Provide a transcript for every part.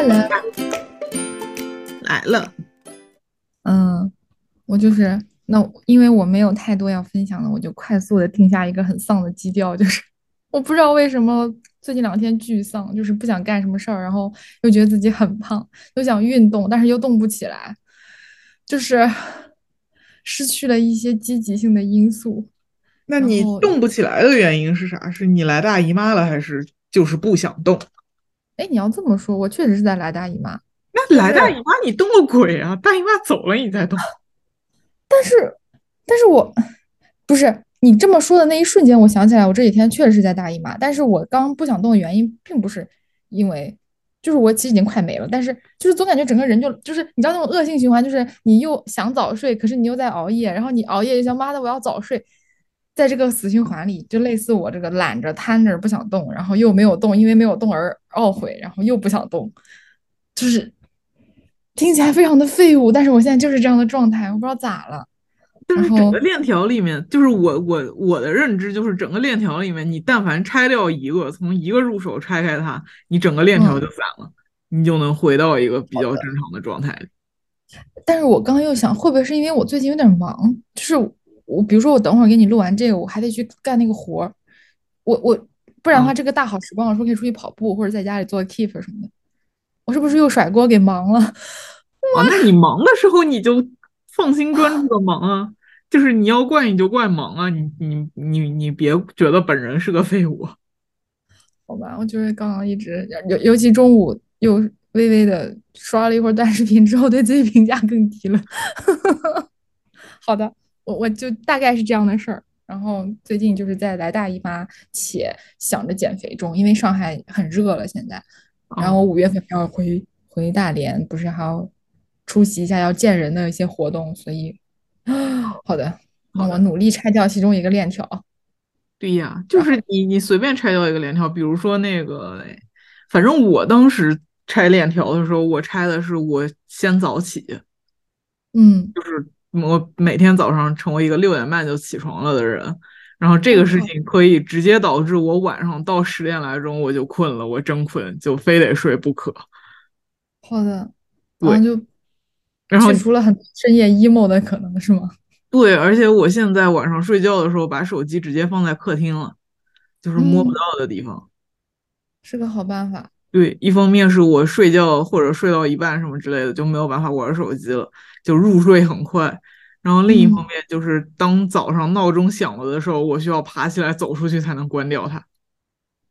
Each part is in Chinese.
Hello，来了。嗯，我就是那，因为我没有太多要分享的，我就快速的定下一个很丧的基调，就是我不知道为什么最近两天巨丧，就是不想干什么事儿，然后又觉得自己很胖，又想运动，但是又动不起来，就是失去了一些积极性的因素。那你动不起来的原因是啥？是你来大姨妈了，还是就是不想动？哎，你要这么说，我确实是在来大姨妈。那来大姨妈你动个鬼啊！大姨妈走了你再动。但是，但是我不是你这么说的那一瞬间，我想起来，我这几天确实是在大姨妈。但是我刚不想动的原因，并不是因为，就是我其实已经快没了，但是就是总感觉整个人就就是你知道那种恶性循环，就是你又想早睡，可是你又在熬夜，然后你熬夜就想妈的我要早睡。在这个死循环里，就类似我这个懒着瘫着不想动，然后又没有动，因为没有动而懊悔，然后又不想动，就是听起来非常的废物。但是我现在就是这样的状态，我不知道咋了。就是整个链条里面，就是我我我的认知就是整个链条里面，你但凡拆掉一个，从一个入手拆开它，你整个链条就散了，你就能回到一个比较正常的状态里。但是我刚刚又想，会不会是因为我最近有点忙？就是。我比如说，我等会儿给你录完这个，我还得去干那个活儿。我我不然的话，这个大好时光，我说可以出去跑步，或者在家里做 keep 什么的。我是不是又甩锅给忙了？啊，那你忙的时候你就放心专注的忙啊。就是你要怪你就怪忙啊，你你你你别觉得本人是个废物。好吧，我就是刚刚一直尤尤其中午又微微的刷了一会儿短视频之后，对自己评价更低了。好的。我我就大概是这样的事儿，然后最近就是在来大姨妈，且想着减肥中，因为上海很热了现在，然后我五月份要回回大连，不是还要出席一下要见人的一些活动，所以 好的，那我努力拆掉其中一个链条。对呀，就是你你随便拆掉一个链条，比如说那个，反正我当时拆链条的时候，我拆的是我先早起，嗯，就是。我每天早上成为一个六点半就起床了的人，然后这个事情可以直接导致我晚上到十点来钟我就困了，我真困，就非得睡不可。好的，然后就然后除了很深夜 emo 的可能是吗？对，而且我现在晚上睡觉的时候把手机直接放在客厅了，就是摸不到的地方，是个好办法。对，一方面是我睡觉或者睡到一半什么之类的就没有办法玩手机了，就入睡很快。然后另一方面就是当早上闹钟响了的时候，我需要爬起来走出去才能关掉它。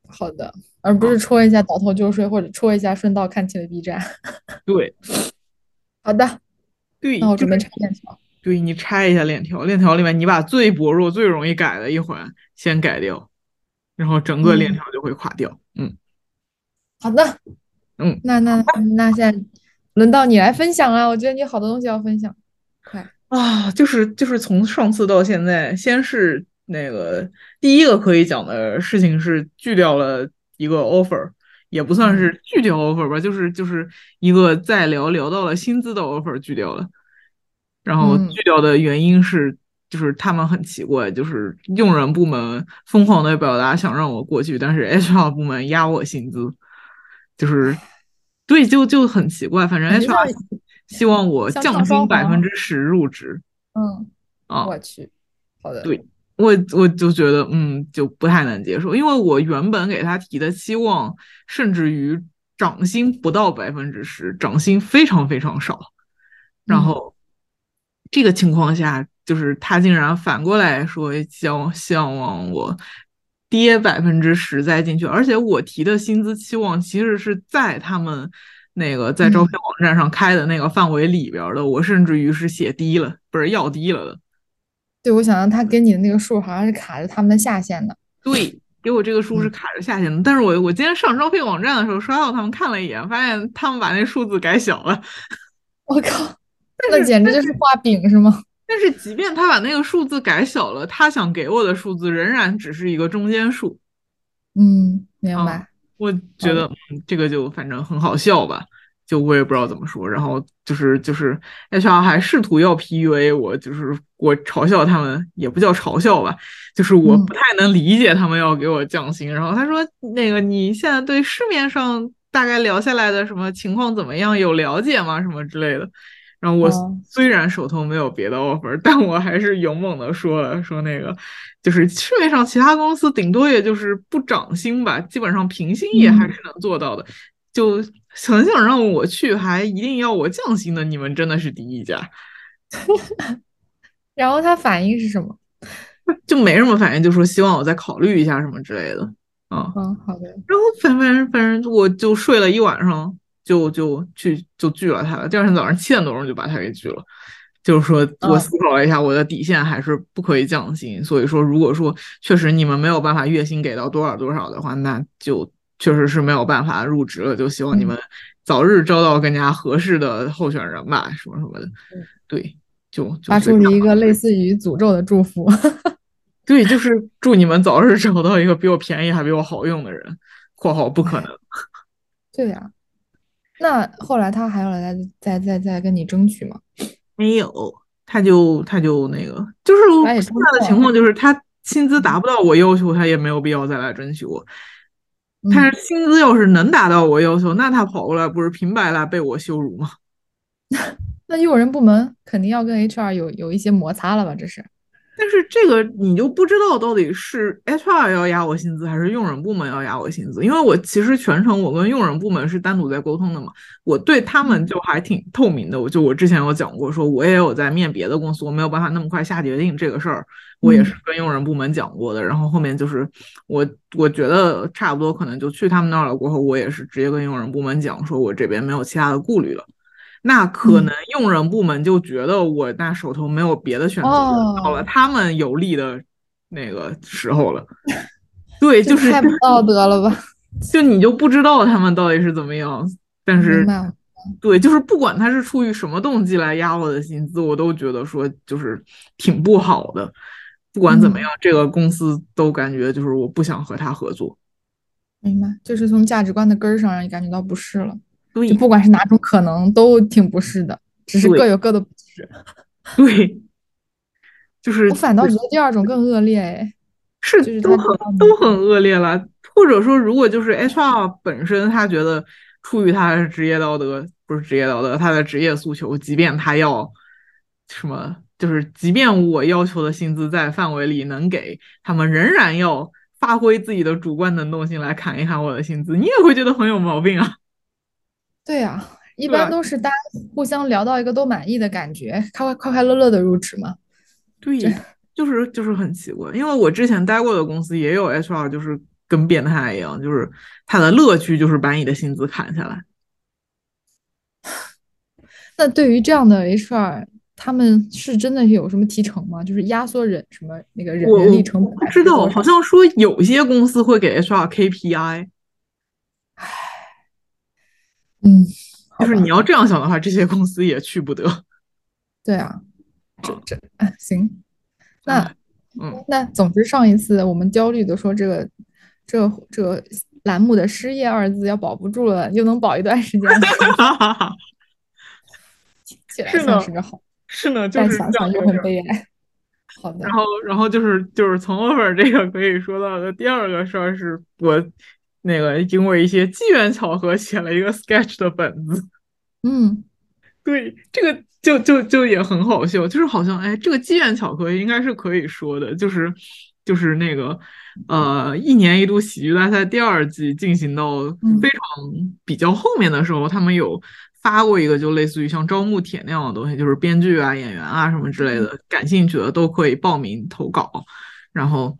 好的，而不是戳一下倒头就睡，或者戳一下顺道看起了 B 站。对，好的，对，那我准备拆链条。对你拆一下链条，链条里面你把最薄弱、最容易改的一环先改掉，然后整个链条就会垮掉。嗯。好的，嗯，那那那现在轮到你来分享了。我觉得你好多东西要分享，快啊！就是就是从上次到现在，先是那个第一个可以讲的事情是拒掉了一个 offer，也不算是拒掉 offer 吧，就是就是一个再聊聊到了薪资的 offer 拒掉了，然后拒掉的原因是就是他们很奇怪，就是用人部门疯狂的表达想让我过去，但是 HR 部门压我薪资。就是，对，就就很奇怪。反正 HR 希望我降薪百分之十入职。嗯啊，我去，好的。对，我我就觉得，嗯，就不太能接受，因为我原本给他提的期望，甚至于涨薪不到百分之十，涨薪非常非常少。然后这个情况下，就是他竟然反过来说，希望希望我。跌百分之十再进去，而且我提的薪资期望其实是在他们那个在招聘网站上开的那个范围里边的，我甚至于是写低了，不是要低了的。对，我想到他给你的那个数好像是卡着他们的下限的。对，给我这个数是卡着下限的，但是我我今天上招聘网站的时候刷到他们看了一眼，发现他们把那数字改小了。我靠，那简直就是画饼是吗？但是，即便他把那个数字改小了，他想给我的数字仍然只是一个中间数。嗯，明白。我觉得这个就反正很好笑吧，就我也不知道怎么说。然后就是就是 HR 还试图要 PUA 我，就是我嘲笑他们，也不叫嘲笑吧，就是我不太能理解他们要给我降薪。然后他说：“那个你现在对市面上。”大概聊下来的什么情况怎么样？有了解吗？什么之类的。然后我虽然手头没有别的 offer，但我还是勇猛的说了说那个，就是市面上其他公司顶多也就是不涨薪吧，基本上平薪也还是能做到的。就很想让我去，还一定要我降薪的，你们真的是第一家。然后他反应是什么？就没什么反应，就说希望我再考虑一下什么之类的。嗯嗯，好的。然后反反正反正我就睡了一晚上，就就去就拒了他了。第二天早上七点多钟就把他给拒了。就是说我思考了一下，我的底线还是不可以降薪。所以说，如果说确实你们没有办法月薪给到多少多少的话，那就确实是没有办法入职了。就希望你们早日招到更加合适的候选人吧，什么什么的。对，就发出了一个类似于诅咒的祝福。对，就是祝你们早日 找到一个比我便宜还比我好用的人。（括号不可能。）对呀，那后来他还要来再再再跟你争取吗？没有，他就他就那个，就是现在的情况就是他薪资达不到我要求，他也没有必要再来争取我。他薪资要是能达到我要求，那他跑过来不是平白来被我羞辱吗？那用人部门肯定要跟 HR 有有一些摩擦了吧？这是。但是这个你就不知道到底是 HR 要压我薪资，还是用人部门要压我薪资？因为我其实全程我跟用人部门是单独在沟通的嘛，我对他们就还挺透明的。我就我之前有讲过，说我也有在面别的公司，我没有办法那么快下决定这个事儿，我也是跟用人部门讲过的。然后后面就是我我觉得差不多可能就去他们那儿了，过后我也是直接跟用人部门讲，说我这边没有其他的顾虑了。那可能用人部门就觉得我那手头没有别的选择，到了他们有利的那个时候了。对，就是太不道德了吧？就你就不知道他们到底是怎么样。但是，对，就是不管他是出于什么动机来压我的薪资，我都觉得说就是挺不好的。不管怎么样，这个公司都感觉就是我不想和他合作。明白，就是从价值观的根儿上让你感觉到不适了。就不管是哪种可能都挺不适的，只是各有各的不适。对，就是我反倒觉得第二种更恶劣哎，是就是都很都很恶劣了。或者说，如果就是 HR 本身他觉得出于他的职业道德，不是职业道德，他的职业诉求，即便他要什么，就是即便我要求的薪资在范围里能给他们，仍然要发挥自己的主观能动性来砍一砍我的薪资，你也会觉得很有毛病啊。对呀，一般都是大家互相聊到一个都满意的感觉，快快快快乐乐的入职嘛。对，就是就是很奇怪，因为我之前待过的公司也有 HR，就是跟变态一样，就是他的乐趣就是把你的薪资砍下来。那对于这样的 HR，他们是真的有什么提成吗？就是压缩人什么那个人人力成本？不知道，好像说有些公司会给 HR KPI。嗯，就是你要这样想的话，这些公司也去不得。对啊，这这行。那嗯，那总之上一次我们焦虑的说这个这这栏目的失业二字要保不住了，又能保一段时间。听起来像是个好，是呢，但想想就很悲哀。好的。然后然后就是就是从 offer 这个可以说到的第二个事儿是我。那个因为一些机缘巧合写了一个 sketch 的本子，嗯，对，这个就就就也很好笑，就是好像哎，这个机缘巧合应该是可以说的，就是就是那个呃，一年一度喜剧大赛第二季进行到非常比较后面的时候，他们有发过一个就类似于像招募帖那样的东西，就是编剧啊、演员啊什么之类的，感兴趣的都可以报名投稿，然后。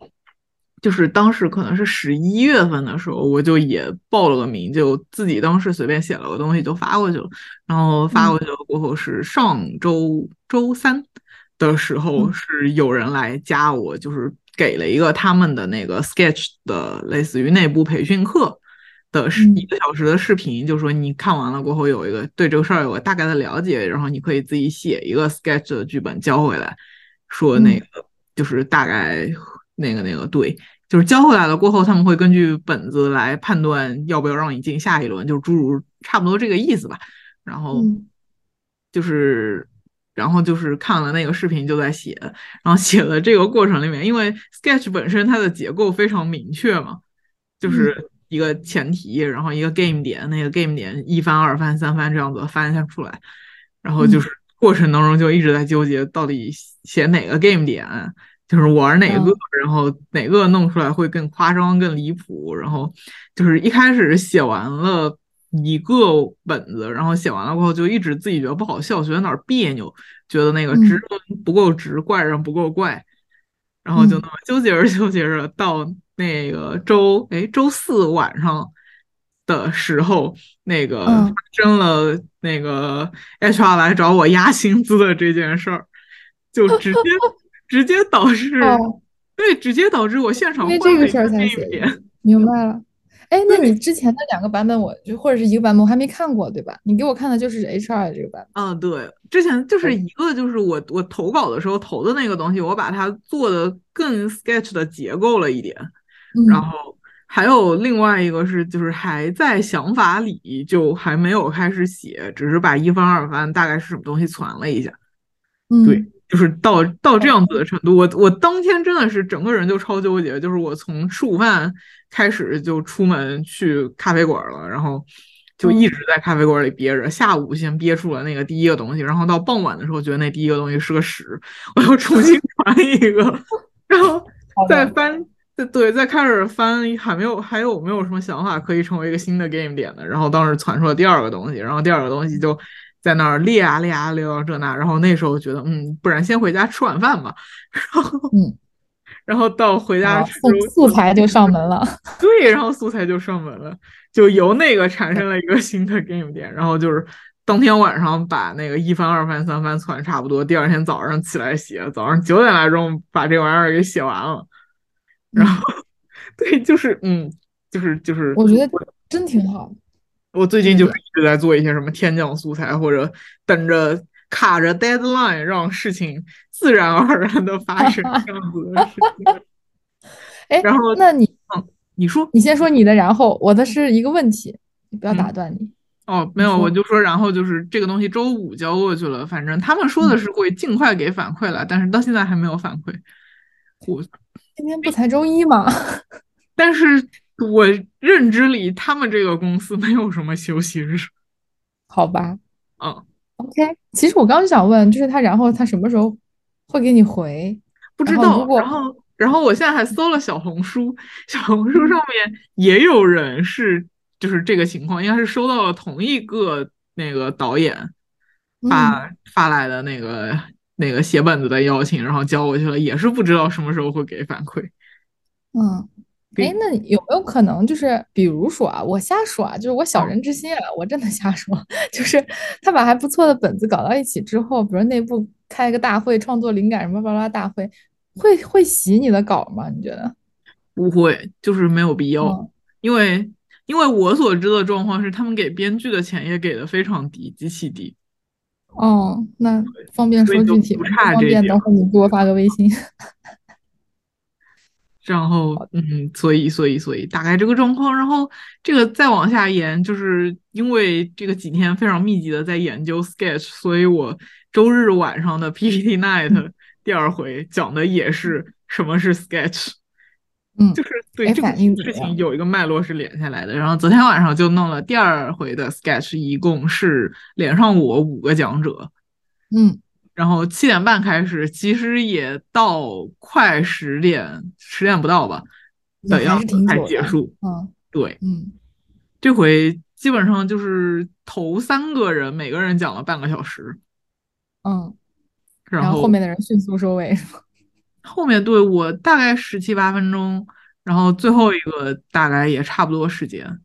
就是当时可能是十一月份的时候，我就也报了个名，就自己当时随便写了个东西就发过去了。然后发过去了过后，是上周周三的时候，是有人来加我，就是给了一个他们的那个 Sketch 的类似于内部培训课的一个小时的视频，就说你看完了过后有一个对这个事儿有个大概的了解，然后你可以自己写一个 Sketch 的剧本交回来，说那个就是大概。那个那个对，就是交回来了过后，他们会根据本子来判断要不要让你进下一轮，就诸如差不多这个意思吧。然后就是，然后就是看了那个视频就在写，然后写的这个过程里面，因为 Sketch 本身它的结构非常明确嘛，就是一个前提，然后一个 game 点，那个 game 点一翻、二翻、三翻这样子翻下出来，然后就是过程当中就一直在纠结到底写哪个 game 点，就是玩哪个，然后哪个弄出来会更夸张、更离谱，然后就是一开始写完了一个本子，然后写完了过后就一直自己觉得不好笑，觉得哪儿别扭，觉得那个直不够直，怪人不够怪。然后就那么纠结着纠结着，到那个周哎周四晚上的时候，那个发生了那个 HR 来找我压薪资的这件事儿，就直接直接导致对直接导致我现场因为这个事儿才写明白了。哎，那你之前的两个版本，我就或者是一个版本，我还没看过，对吧？你给我看的就是 H R 这个版本。嗯，对，之前就是一个，就是我我投稿的时候投的那个东西，我把它做的更 sketch 的结构了一点。然后还有另外一个是，就是还在想法里，就还没有开始写，只是把一番二番大概是什么东西传了一下。嗯，对。就是到到这样子的程度，我我当天真的是整个人就超纠结。就是我从吃午饭开始就出门去咖啡馆了，然后就一直在咖啡馆里憋着。下午先憋出了那个第一个东西，然后到傍晚的时候觉得那第一个东西是个屎，我又重新 传一个，然后再翻，对对，再开始翻，还没有还有没有什么想法可以成为一个新的 game 点的？然后当时传出了第二个东西，然后第二个东西就。在那儿列啊列啊列到这那，然后那时候觉得，嗯，不然先回家吃晚饭吧。然后，嗯，然后到回家吃素材就上门了。对，然后素材就上门了，就由那个产生了一个新的 game 点。然后就是当天晚上把那个一番、二番、三番攒差不多，第二天早上起来写，早上九点来钟把这玩意儿给写完了。然后，对，就是，嗯，就是就是，我觉得真挺好。我最近就是一直在做一些什么天降素材，或者等着卡着 deadline 让事情自然而然的发生这样子的事情。哎，然后那你，嗯，你说，你先说你的，然后我的是一个问题，你不要打断你。哦，没有，我就说，然后就是这个东西周五交过去了，反正他们说的是会尽快给反馈了，但是到现在还没有反馈。我今天不才周一吗？但是。我认知里，他们这个公司没有什么休息日，好吧？嗯，OK。其实我刚想问，就是他，然后他什么时候会给你回？不知道。然后，然后我现在还搜了小红书，小红书上面也有人是，就是这个情况，应该是收到了同一个那个导演发发来的那个那个写本子的邀请，然后交过去了，也是不知道什么时候会给反馈。嗯。哎，那有没有可能就是，比如说啊，我瞎说啊，就是我小人之心啊，我真的瞎说，就是他把还不错的本子搞到一起之后，比如内部开一个大会，创作灵感什么巴拉大会，会会洗你的稿吗？你觉得？不会，就是没有必要，因为因为我所知的状况是，他们给编剧的钱也给的非常低，极其低。哦，那方便说具体吗？不方便，等会你给我发个微信。然后，嗯，所以，所以，所以，大概这个状况。然后，这个再往下延，就是因为这个几天非常密集的在研究 Sketch，所以我周日晚上的 PPT Night 第二回讲的也是什么是 Sketch。嗯，就是对这个事情有一个脉络是连下来的。然后昨天晚上就弄了第二回的 Sketch，一共是连上我五个讲者。嗯。然后七点半开始，其实也到快十点，十点不到吧的样子才结束。嗯，对，嗯，这回基本上就是头三个人每个人讲了半个小时。嗯，然后后面的人迅速收尾。后面对我大概十七八分钟，然后最后一个大概也差不多时间。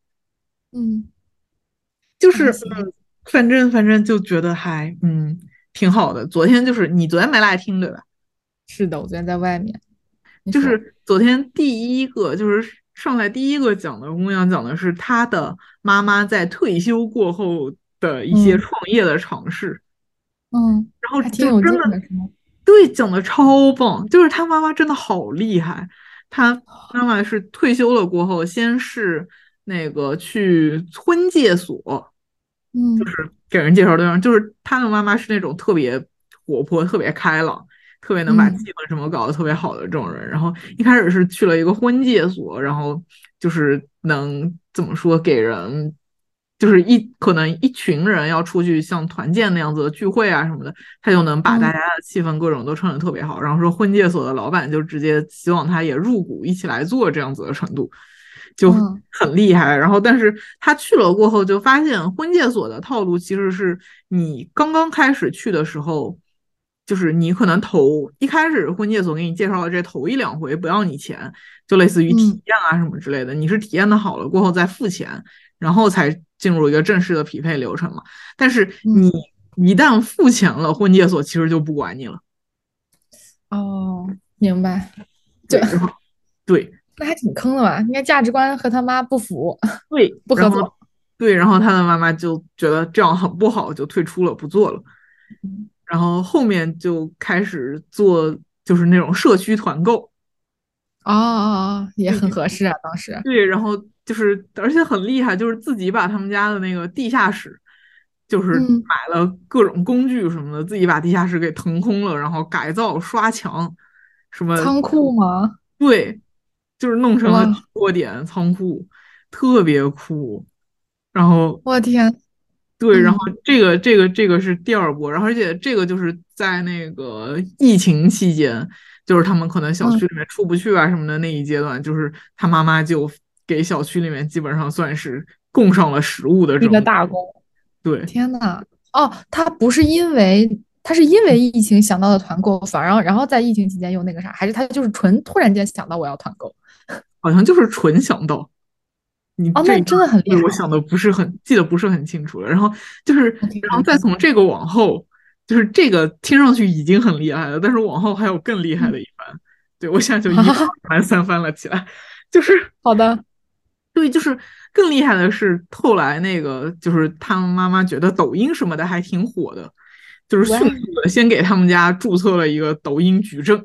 嗯，就是反正反正就觉得还嗯。挺好的，昨天就是你昨天没来听对吧？是的，我昨天在外面。就是昨天第一个，就是上来第一个讲的姑娘讲的是她的妈妈在退休过后的一些创业的尝试。嗯，然后挺有真的，对，讲的超棒。就是她妈妈真的好厉害，她妈妈是退休了过后，先是那个去婚介所。嗯，就是给人介绍对象，就是他的妈妈是那种特别活泼、特别开朗、特别能把气氛什么搞得特别好的这种人。然后一开始是去了一个婚介所，然后就是能怎么说给人。就是一可能一群人要出去像团建那样子的聚会啊什么的，他就能把大家的气氛各种都撑得特别好。然后说婚介所的老板就直接希望他也入股一起来做这样子的程度，就很厉害。然后但是他去了过后就发现婚介所的套路其实是你刚刚开始去的时候，就是你可能头一开始婚介所给你介绍的这头一两回不要你钱，就类似于体验啊什么之类的，你是体验的好了过后再付钱，然后才。进入一个正式的匹配流程嘛？但是你一旦付钱了，婚介所其实就不管你了。哦，明白。对，对，那还挺坑的吧？应该价值观和他妈不符。对，不合作。对，然后他的妈妈就觉得这样很不好，就退出了，不做了。然后后面就开始做，就是那种社区团购。哦哦哦，也很合适啊，当时。对，然后。就是，而且很厉害，就是自己把他们家的那个地下室，就是买了各种工具什么的，自己把地下室给腾空了，然后改造、刷墙，什么仓库吗？对，就是弄成了窝点仓库，特别酷。然后我天，对，然后这个这个这个是第二波，然后而且这个就是在那个疫情期间，就是他们可能小区里面出不去啊什么的那一阶段，就是他妈妈就。给小区里面基本上算是供上了食物的这个大功。对，天呐，哦，他不是因为他是因为疫情想到的团购，反而然后在疫情期间又那个啥，还是他就是纯突然间想到我要团购？好像就是纯想到。你哦，那真的很厉害。我想的不是很记得不是很清楚了。然后就是，然后再从这个往后，就是这个听上去已经很厉害了，但是往后还有更厉害的一番。对我现在就一翻 三翻了起来，就是好的。对，就是更厉害的是，后来那个就是他们妈妈觉得抖音什么的还挺火的，就是迅速的先给他们家注册了一个抖音矩阵，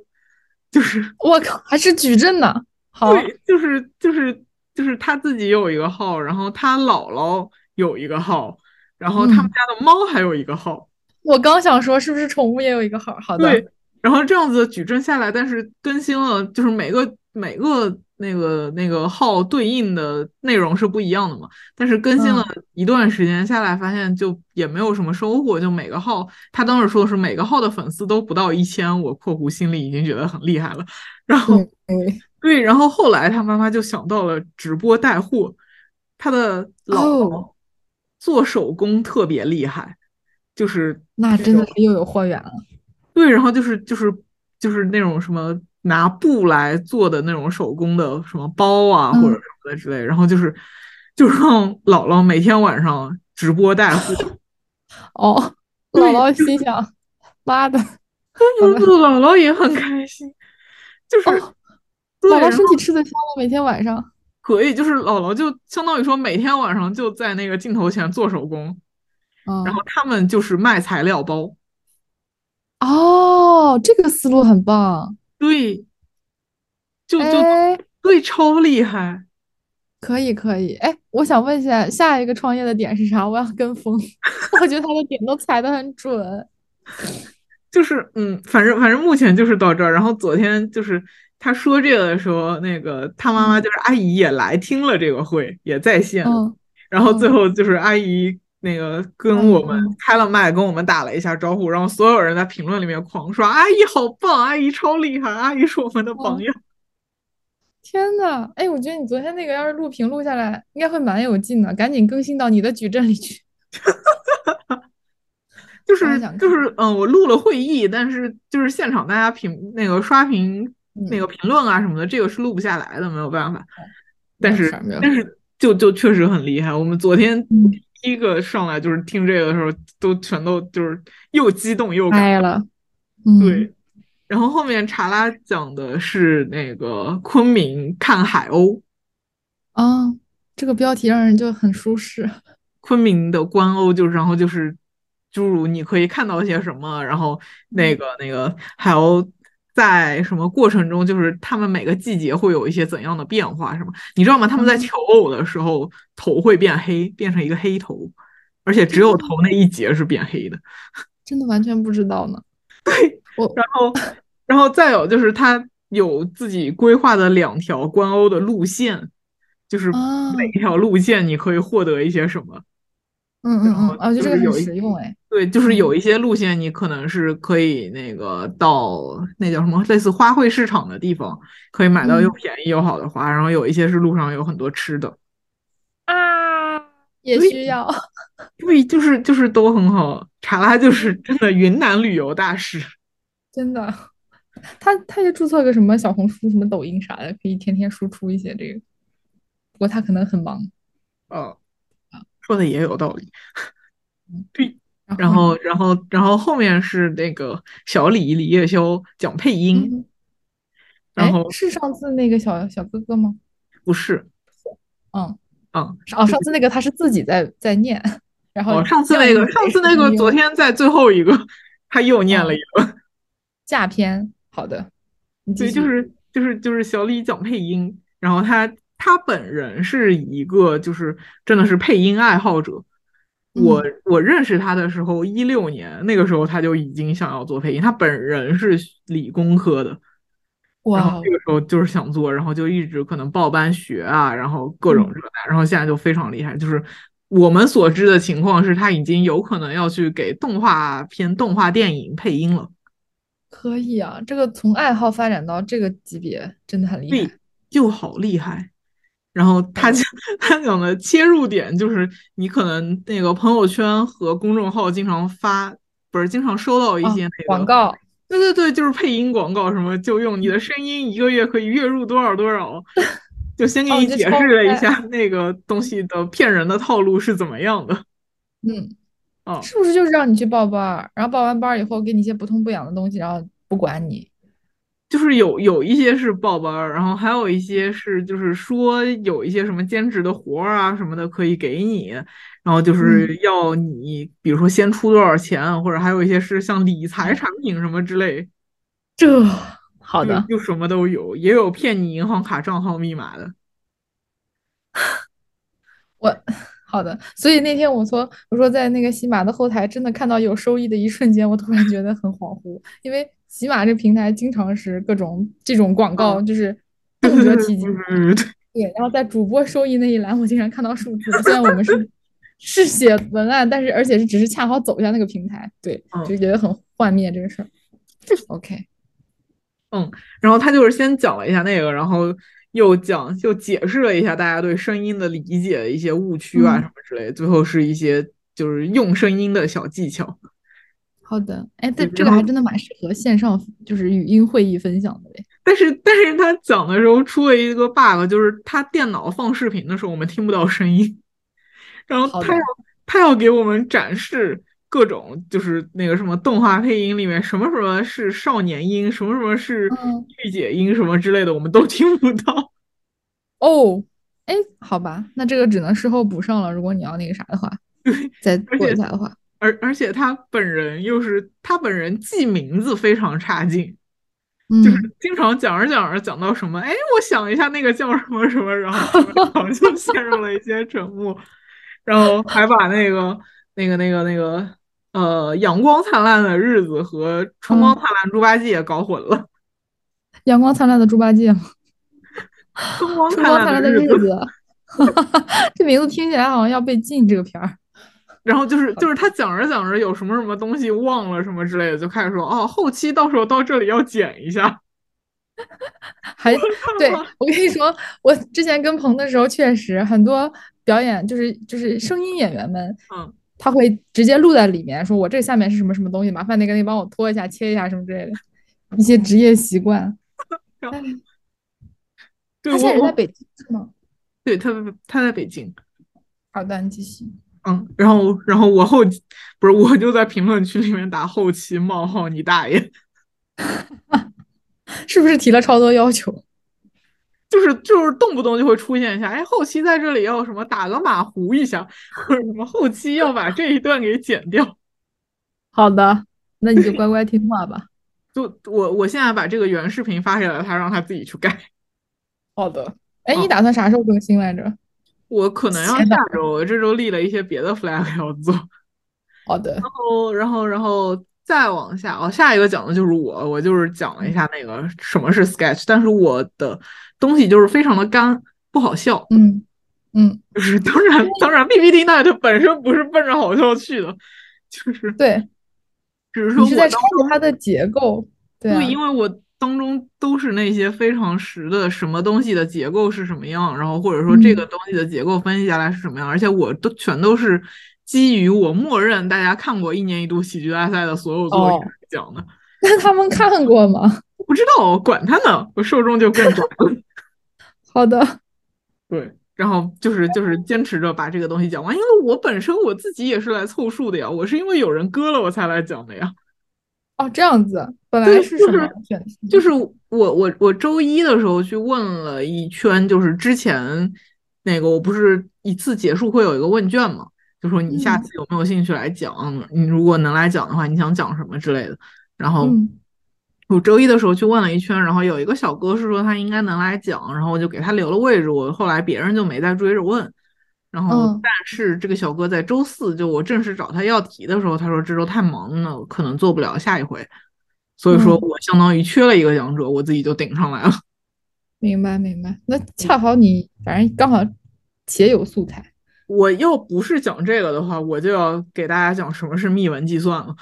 就是我靠，还是矩阵呢？对，就是就是就是他自己有一个号，然后他姥姥有一个号，然后他们家的猫还有一个号。我刚想说，是不是宠物也有一个号？好的。对，然后这样子矩阵下来，但是更新了，就是每个每个。那个那个号对应的内容是不一样的嘛？但是更新了一段时间下来，发现就也没有什么收获。就每个号，他当时说是每个号的粉丝都不到一千，我括弧心里已经觉得很厉害了。然后，对，然后后来他妈妈就想到了直播带货，他的姥姥做手工特别厉害，就是那真的是又有货源了。对，然后就是就是就是那种什么。拿布来做的那种手工的什么包啊，或者什么的之类，然后就是就让姥姥每天晚上直播带货。哦，姥姥心想：妈的，姥姥也很开心。就是姥姥身体吃得消吗？每天晚上可以，就是姥姥就相当于说每天晚上就在那个镜头前做手工，然后他们就是卖材料包。哦，这个思路很棒。对，就就对，超厉害，可以可以。哎，我想问一下，下一个创业的点是啥？我要跟风。我觉得他的点都踩的很准。就是嗯，反正反正目前就是到这儿。然后昨天就是他说这个的时候，那个他妈妈就是阿姨也来听了这个会，也在线。然后最后就是阿姨。那个跟我们开了麦，跟我们打了一下招呼，然后所有人在评论里面狂刷：“阿姨好棒，阿姨超厉害，阿姨是我们的榜样。”天呐，哎，我觉得你昨天那个要是录屏录下来，应该会蛮有劲的，赶紧更新到你的矩阵里去。就是就是，嗯，我录了会议，但是就是现场大家评那个刷屏那个评论啊什么的，这个是录不下来的，没有办法。但是但是就就确实很厉害，我们昨天。第一个上来就是听这个的时候，都全都就是又激动又嗨了，对。然后后面查拉讲的是那个昆明看海鸥，啊，这个标题让人就很舒适。昆明的观鸥就是，然后就是诸如你可以看到些什么，然后那个那个海鸥。在什么过程中，就是他们每个季节会有一些怎样的变化，什么？你知道吗？他们在求偶的时候，头会变黑，变成一个黑头，而且只有头那一节是变黑的。真的完全不知道呢。对，然后，然后再有就是他有自己规划的两条观欧的路线，就是啊，每一条路线你可以获得一些什么。嗯嗯嗯，哦，就这个很实用哎。对，就是嗯有一些路线你可能是可以那个到那叫什么类似花卉市场的地方，可以买到又嗯便宜又好的花，然后有一些是路上有很多吃的，啊，也需要。对，就是就是都很好。查拉就是真的云南旅游大使。真的，他他也注册个什么小红书、什么抖音啥的，可以天天输出一些这个。不过他可能很忙。哦，说的也有道理。对，然然后后然后然后后面是那个小李李叶修讲配音，然后是上次那个小小哥哥吗？不是，嗯，嗯，哦，上次那个他是自己在在念，然后哦，上次那个上次那个昨天在最后一个他又念了一个。下篇，好的，对，就是就是就是小李讲配音，然后他他本人是一个就是真的是配音爱好者。我嗯我认识他的时候，一六年那个时候他就已经想要做配音，他本人是理工科的，然后哇哦那个时候就是想做，然后就一直可能报班学啊，然后各种嗯这那，然后现在就非常厉害。就是我们所知的情况是，他已经有可能要去给动画片、动画电影配音了。可以啊，这个从爱好发展到这个级别，真的很厉对害。，就好厉害。然后他哦讲他讲的切入点就是，你可能那个朋友圈和公众号经常发，不是经常收到一哦些那个广告，对对对，就是配音广告，什么就用你的声音一个月可以月入多少多少，就先给哦你解释了一下那个东西的骗人的套路是怎么样的。嗯，哦，是不是就是让你去报班儿，然后报完班儿以后给你一些不痛不痒的东西，然后不管你？就是有有一些是报班儿，然后还有一些是就是说有一些什么兼职的活儿啊什么的可以给你，然后就是嗯。要你比如说先出多少钱，或者还有一些是像理财产品什么之类，这好就的，就什么都有，也有骗你银行卡账号密码的。我好的，所以那天我说我说在那个喜马的后台真的看到有收益的一瞬间，我突然觉得很恍惚，因为喜马这平台经常是各种这种广告，就是动辄提及。对然后在主播收益那一栏，我经常看到数字。虽然我们是是写文案，但是而且是只是恰好走一下那个平台，对，嗯就觉得很幻灭这个事儿。OK，嗯，然后他就是先讲了一下那个，然后又讲又解释了一下大家对声音的理解的一些误区啊嗯什么之类的，最后是一些就是用声音的小技巧。好的，哎，但这这个还真的蛮适合线上就是语音会议分享的嘞。但是但是他讲的时候出了一个 bug，就是他电脑放视频的时候我们听不到声音，然后他要他要给我们展示各种就是那个什么动画配音里面什么什么是少年音，什么什么是嗯御姐音什么之类的，我们都听不到。哦，哎，好吧，那这个只能事后补上了。如果你要那个啥的话，对，再而且做一下的话，而而且他本人又是他本人记名字非常差劲，就是嗯，经常讲着讲着讲到什么，哎，我想一下那个叫什么什么，然后然后就 陷入了一些沉默，然后还把那个那个那个那个呃阳光灿烂的日子和春光嗯灿烂猪八戒也搞混了，阳光灿烂的猪八戒吗？春光光灿烂的日。子，这名字听起来好像要被禁这个片儿。然后就是就是他讲着讲着有什么什么东西忘了什么之类的，就开始说哦，后期到时候到这里要剪一下。还对我跟你说，我之前跟鹏的时候，确实很多表演就是就是声音演员们，嗯，他会直接录在里面，说我这下面是什么什么东西，麻烦那个你帮我拖一下、切一下什么之类的，一些职业习惯。然后哎对他现在在北京是吗？对他他在北京，好的，你继续。嗯，然后然后我后不是我就在评论区里面打后期冒号你大爷，是不是提了超多要求？就是就是动不动就会出现一下，哎，后期在这里要什么打个马虎一下，或者什么后期要把这一段给剪掉。好的，那你就乖乖听话吧。就我我现在把这个原视频发给了他，让他自己去改。好的。哎，你嗯打算啥时候更新来着？我可能要下周，我这周立了一些别的 flag 要做。好的。然后，然后，然后再往下，哦，下一个讲的就是我，我就是讲了一下那个什么是 Sketch，但是我的东西就是非常的干，不好笑。嗯嗯，就是当然当然，PPT Night 本身不是奔着好笑去的，就是对，只是说我是在抄袭它的结构，对啊，因为我当中都是那些非常实的，什么东西的结构是什么样，然后或者说这个东西的结构分析下来是什么样，而且我都全都是基于我默认大家看过一年一度喜剧大赛的所有作品讲的。那他们看过吗？不知道，管他呢，我受众就更广了。好的，对，然后就是就是坚持着把这个东西讲完，因为我本身我自己也是来凑数的呀，我是因为有人割了我才来讲的呀。哦，这样子，本来是什么选题？就是我我我周一的时候去问了一圈，就是之前那个我不是一次结束会有一个问卷嘛，就说你下次有没有兴趣来讲？你如果能来讲的话，你想讲什么之类的。然后我周一的时候去问了一圈，然后有一个小哥是说他应该能来讲，然后我就给他留了位置。我后来别人就没再追着问。然后但是这个小哥在周四就我正式找他要题的时候，他说这周太忙了，可能做不了下一回。所以说我相当于缺了一个讲者，我自己就顶上来了。明白明白，那恰好你反正刚好且有素材。我要不是讲这个的话，我就要给大家讲什么是密文计算了。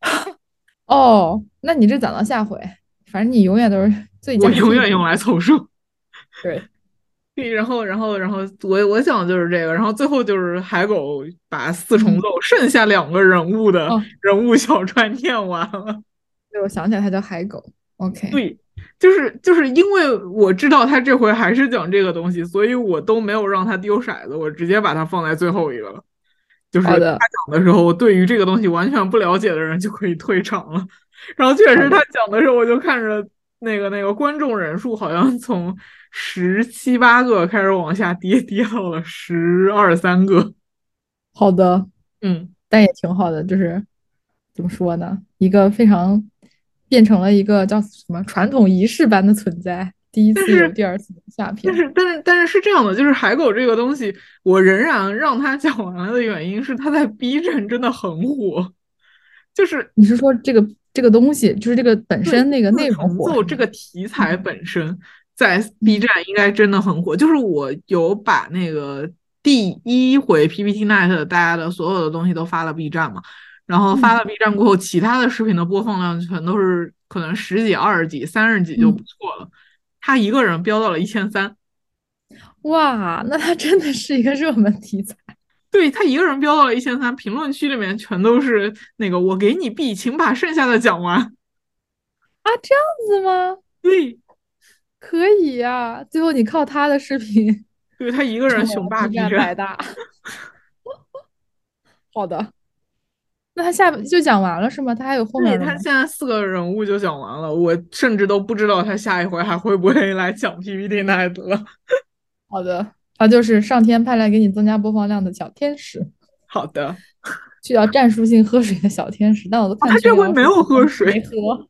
哦，那你这攒到下回，反正你永远都是最佳。我永远用来凑数。对，然后，然后，然后我我想的就是这个，然后最后就是海狗把四重奏剩下两个人物的 人物小传念完了。对，我想起来他叫海狗。OK。对，就是就是因为我知道他这回还是讲这个东西，所以我都没有让他丢骰子，我直接把它放在最后一个了。就是他讲的时候，对于这个东西完全不了解的人就可以退场了。然后确实他讲的时候，我就看着那个那个观众人数好像从十七八个开始往下跌，跌到了十二三个。好的，嗯，但也挺好的，就是怎么说呢？一个非常变成了一个叫什么传统仪式般的存在。第一次有第二次下片，但是但是但是是这样的，就是海狗这个东西，我仍然让他讲完了的原因是他在 B 站真的很火，就是你是说这个这个东西，就是这个本身那个内容火，这个题材本身在 B 站应该真的很火。就是我有把那个第一回 PPT Night 大家的所有的东西都发了 B 站嘛，然后发了 B 站过后，其他的视频的播放量全都是可能十几、二十几、三十几就不错了。他一个人飙到了一千三，哇，那他真的是一个热门题材。对他一个人飙到了一千三，评论区里面全都是那个“我给你币，请把剩下的讲完”。啊，这样子吗？对，可以呀。最后你靠他的视频，对他一个人雄霸 B 站百大。好的。那他下就讲完了是吗？他还有后面？对他现在四个人物就讲完了，我甚至都不知道他下一回还会不会来讲 PPT 奈德。好的，他就是上天派来给你增加播放量的小天使。好的，需要战术性喝水的小天使。但我都看他这回没有喝水，没喝。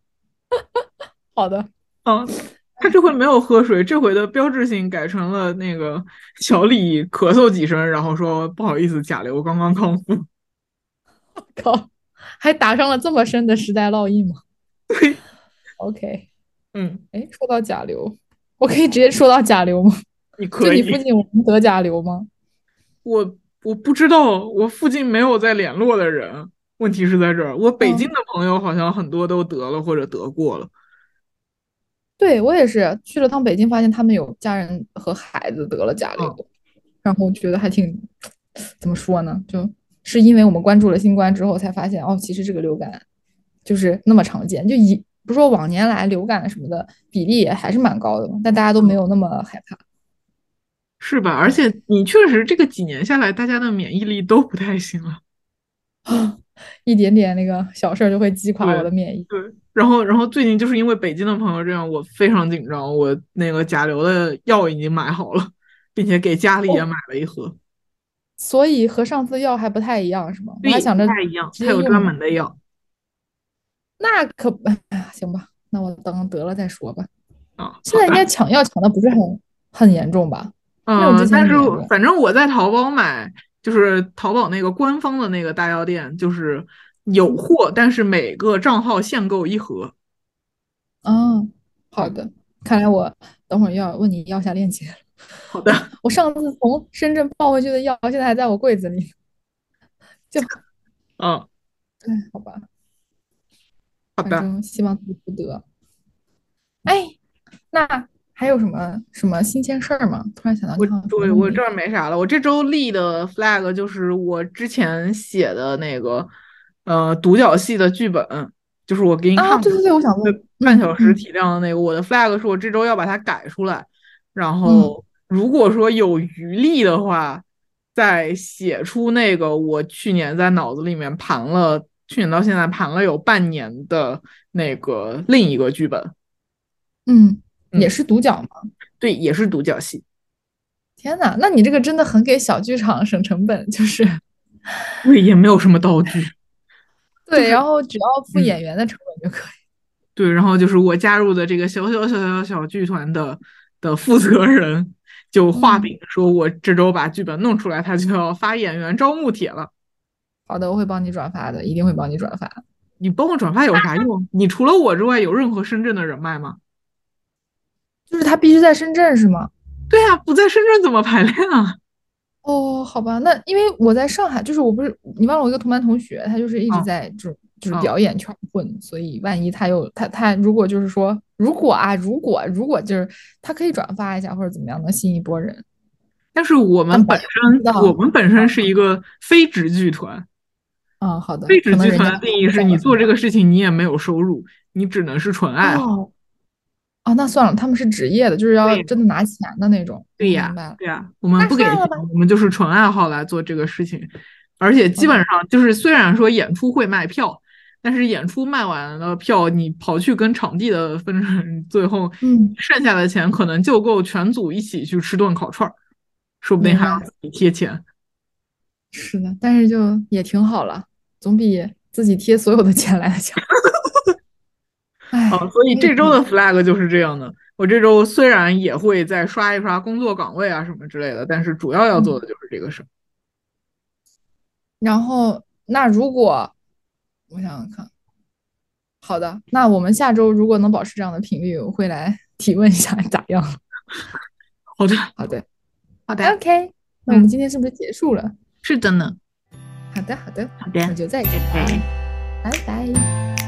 好的，嗯，他这回没有喝水，这回的标志性改成了那个小李咳嗽几声，然后说不好意思，甲流刚刚康复。靠，还打上了这么深的时代烙印吗？对，OK，嗯，哎，说到甲流，我可以直接说到甲流吗？你可以。就你附近有人得甲流吗？我我不知道，我附近没有在联络的人。问题是在这儿，我北京的朋友好像很多都得了或者得过了。对我也是去了趟北京，发现他们有家人和孩子得了甲流，然后觉得还挺怎么说呢，就。是因为我们关注了新冠之后，才发现哦，其实这个流感就是那么常见。就以不说往年来流感什么的比例也还是蛮高的嘛，但大家都没有那么害怕，是吧？而且你确实这个几年下来，大家的免疫力都不太行了，一点点那个小事儿就会击垮我的免疫。对，然后然后最近就是因为北京的朋友这样，我非常紧张，我那个甲流的药已经买好了，并且给家里也买了一盒。所以和上次药还不太一样，是吗？我还想着不太一样，他有专门的药。那可不，哎呀，行吧，那我等得了再说吧。啊，现在应该抢药抢的不是很很严重吧？嗯，但是反正我在淘宝买，就是淘宝那个官方的那个大药店，就是有货，但是每个账号限购一盒。哦，好的，看来我等会儿要问你要下链接。好的，我上次从深圳抱回去的药，现在还在我柜子里。就，嗯，对，好吧，好的。希望自己不得。哎，那还有什么什么新鲜事儿吗？突然想到，我对我这儿没啥了。我这周立的 flag 就是我之前写的那个呃独角戏的剧本，就是我给你看对对对，我想问，半小时体量的那个，我的 flag 是我这周要把它改出来，然后如果说有余力的话，再写出那个我去年在脑子里面盘了，去年到现在盘了有半年的那个另一个剧本。嗯，也是独角吗？对，也是独角戏。天哪，那你这个真的很给小剧场省成本，就是，对，也没有什么道具。对，然后只要付演员的成本就可以。对，然后就是我加入的这个小小小小小剧团的的负责人就画饼说，我这周把剧本弄出来，他就要发演员招募帖了。好的，我会帮你转发的，一定会帮你转发。你帮我转发有啥用？你除了我之外，有任何深圳的人脉吗？就是他必须在深圳是吗？对啊，不在深圳怎么排练啊？哦，好吧，那因为我在上海，就是我不是你忘了我一个同班同学，他就是一直在就就是表演圈混，所以万一他又他他如果就是说如果啊如果如果就是他可以转发一下或者怎么样能吸引一波人。但是我们本身我们本身是一个非职剧团。嗯，好的。非职剧团的定义是你做这个事情你也没有收入，你只能是纯爱好。啊，那算了，他们是职业的，就是要真的拿钱的那种。对呀，对呀，我们不给钱，我们就是纯爱好来做这个事情。而且基本上就是，虽然说演出会卖票，但是演出卖完了票，你跑去跟场地的分成，最后剩下的钱可能就够全组一起去吃顿烤串儿，说不定还要自己贴钱。是的，但是就也挺好了，总比自己贴所有的钱来的强。好，所以这周的 flag 就是这样的。我这周虽然也会再刷一刷工作岗位啊什么之类的，但是主要要做的就是这个事儿。然后，那如果我想想看，好的，那我们下周如果能保持这样的频率，我会来 提问一下咋样。好的，好的，好的。OK，那我们今天是不是结束了？是的呢。好的，好的，好的，那就再见，拜拜。